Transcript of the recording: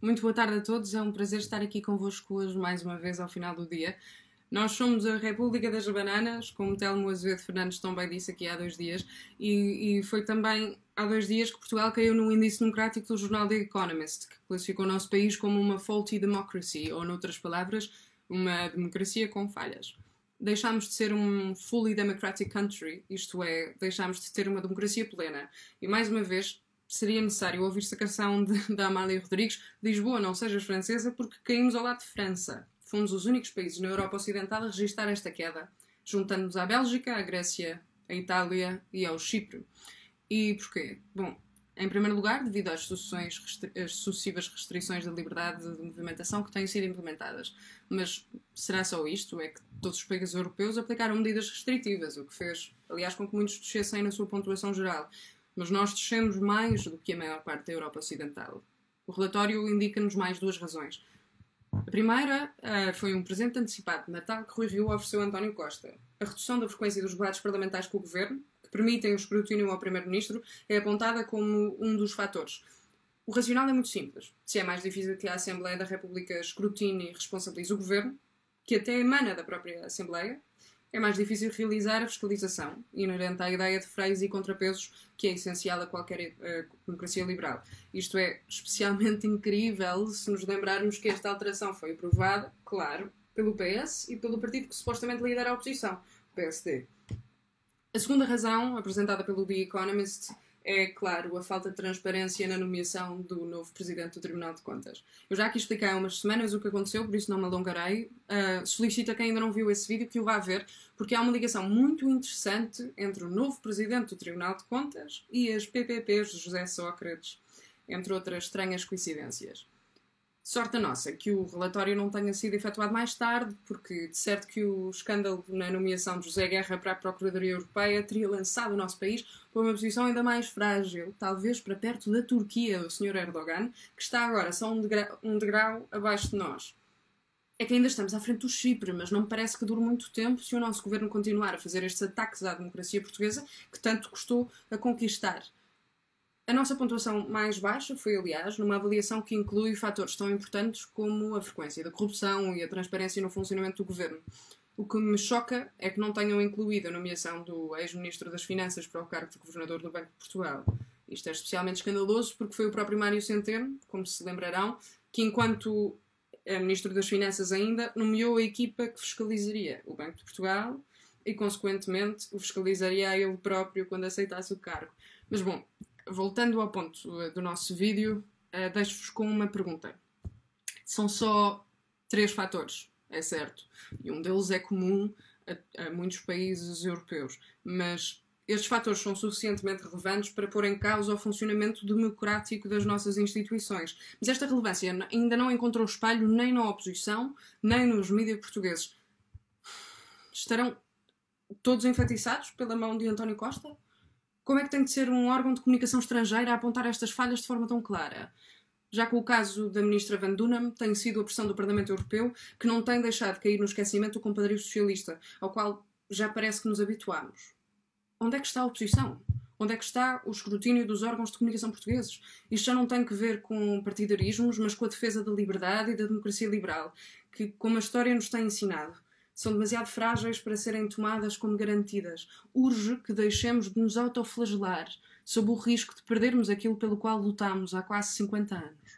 Muito boa tarde a todos, é um prazer estar aqui convosco hoje mais uma vez ao final do dia. Nós somos a República das Bananas, como Telmo Azevedo Fernandes também disse aqui há dois dias, e, e, foi também há dois dias que Portugal caiu no índice democrático do jornal The Economist, que classificou o nosso país como uma faulty democracy, ou, noutras palavras, uma democracia com falhas. Deixámos de ser um fully democratic country, isto é, deixámos de ter uma democracia plena. E mais uma vez, seria necessário ouvir-se a canção da Amália Rodrigues Lisboa, não sejas francesa, porque caímos ao lado de França. Fomos os únicos países na Europa Ocidental a registrar esta queda, juntando-nos à Bélgica, à Grécia, à Itália e ao Chipre. E porquê? Bom, em primeiro lugar, devido às, às sucessivas restrições da liberdade de movimentação que têm sido implementadas. Mas será só isto? É que todos os países europeus aplicaram medidas restritivas, o que fez, aliás, com que muitos descessem na sua pontuação geral mas nós descemos mais do que a maior parte da Europa Ocidental. O relatório indica-nos mais duas razões. A primeira uh, foi um presente antecipado de Natal que Rui Rio ofereceu a António Costa. A redução da frequência dos debates parlamentares com o Governo, que permitem o escrutínio ao Primeiro-Ministro, é apontada como um dos fatores. O racional é muito simples. Se é mais difícil que a Assembleia da República escrutine e responsabilize o Governo, que até emana da própria Assembleia, é mais difícil realizar a fiscalização, inerente à ideia de freios e contrapesos que é essencial a qualquer uh, democracia liberal. Isto é especialmente incrível se nos lembrarmos que esta alteração foi aprovada, claro, pelo PS e pelo partido que supostamente lidera a oposição, o PSD. A segunda razão, apresentada pelo The Economist, é, claro, a falta de transparência na nomeação do novo presidente do Tribunal de Contas. Eu já aqui expliquei há umas semanas o que aconteceu, por isso não me alongarei. Uh, solicito a quem ainda não viu esse vídeo que o vá ver, porque há uma ligação muito interessante entre o novo presidente do Tribunal de Contas e as PPPs de José Sócrates, entre outras estranhas coincidências. Sorte a nossa que o relatório não tenha sido efetuado mais tarde, porque de certo que o escândalo na nomeação de José Guerra para a Procuradoria Europeia teria lançado o nosso país para uma posição ainda mais frágil, talvez para perto da Turquia do Sr. Erdogan, que está agora só um degrau, um degrau abaixo de nós. É que ainda estamos à frente do Chipre, mas não me parece que dure muito tempo se o nosso governo continuar a fazer estes ataques à democracia portuguesa que tanto custou a conquistar. A nossa pontuação mais baixa foi, aliás, numa avaliação que inclui fatores tão importantes como a frequência da corrupção e a transparência no funcionamento do governo. O que me choca é que não tenham incluído a nomeação do ex-ministro das Finanças para o cargo de governador do Banco de Portugal. Isto é especialmente escandaloso porque foi o próprio Mário Centeno, como se lembrarão, que enquanto ministro das Finanças ainda, nomeou a equipa que fiscalizaria o Banco de Portugal e, consequentemente, o fiscalizaria a ele próprio quando aceitasse o cargo. Mas, bom, voltando ao ponto eh, do nosso vídeo, uh, deixo-vos com uma pergunta. São só três fatores, é certo, e um deles é comum a, a muitos países europeus, mas estes fatores são suficientemente relevantes para pôr em causa o funcionamento democrático das nossas instituições. Mas esta relevância ainda não encontrou espelho nem na oposição, nem nos mídias portugueses. Estarão todos enfatiçados pela mão de António Costa? Como é que tem de ser um órgão de comunicação estrangeira a apontar estas falhas de forma tão clara? Já que o caso da ministra Van Dunham tem sido a pressão do Parlamento Europeu que não tem deixado cair no esquecimento o compadrio socialista, ao qual já parece que nos habituamos. Onde é que está a oposição? Onde é que está o escrutínio dos órgãos de comunicação portugueses? Isto já não tem que ver com partidarismos, mas com a defesa da liberdade e da democracia liberal, que, como a história nos tem ensinado, são demasiado frágeis para serem tomadas como garantidas. Urge que deixemos de nos autoflagelar sob o risco de perdermos aquilo pelo qual lutamos há quase 50 anos.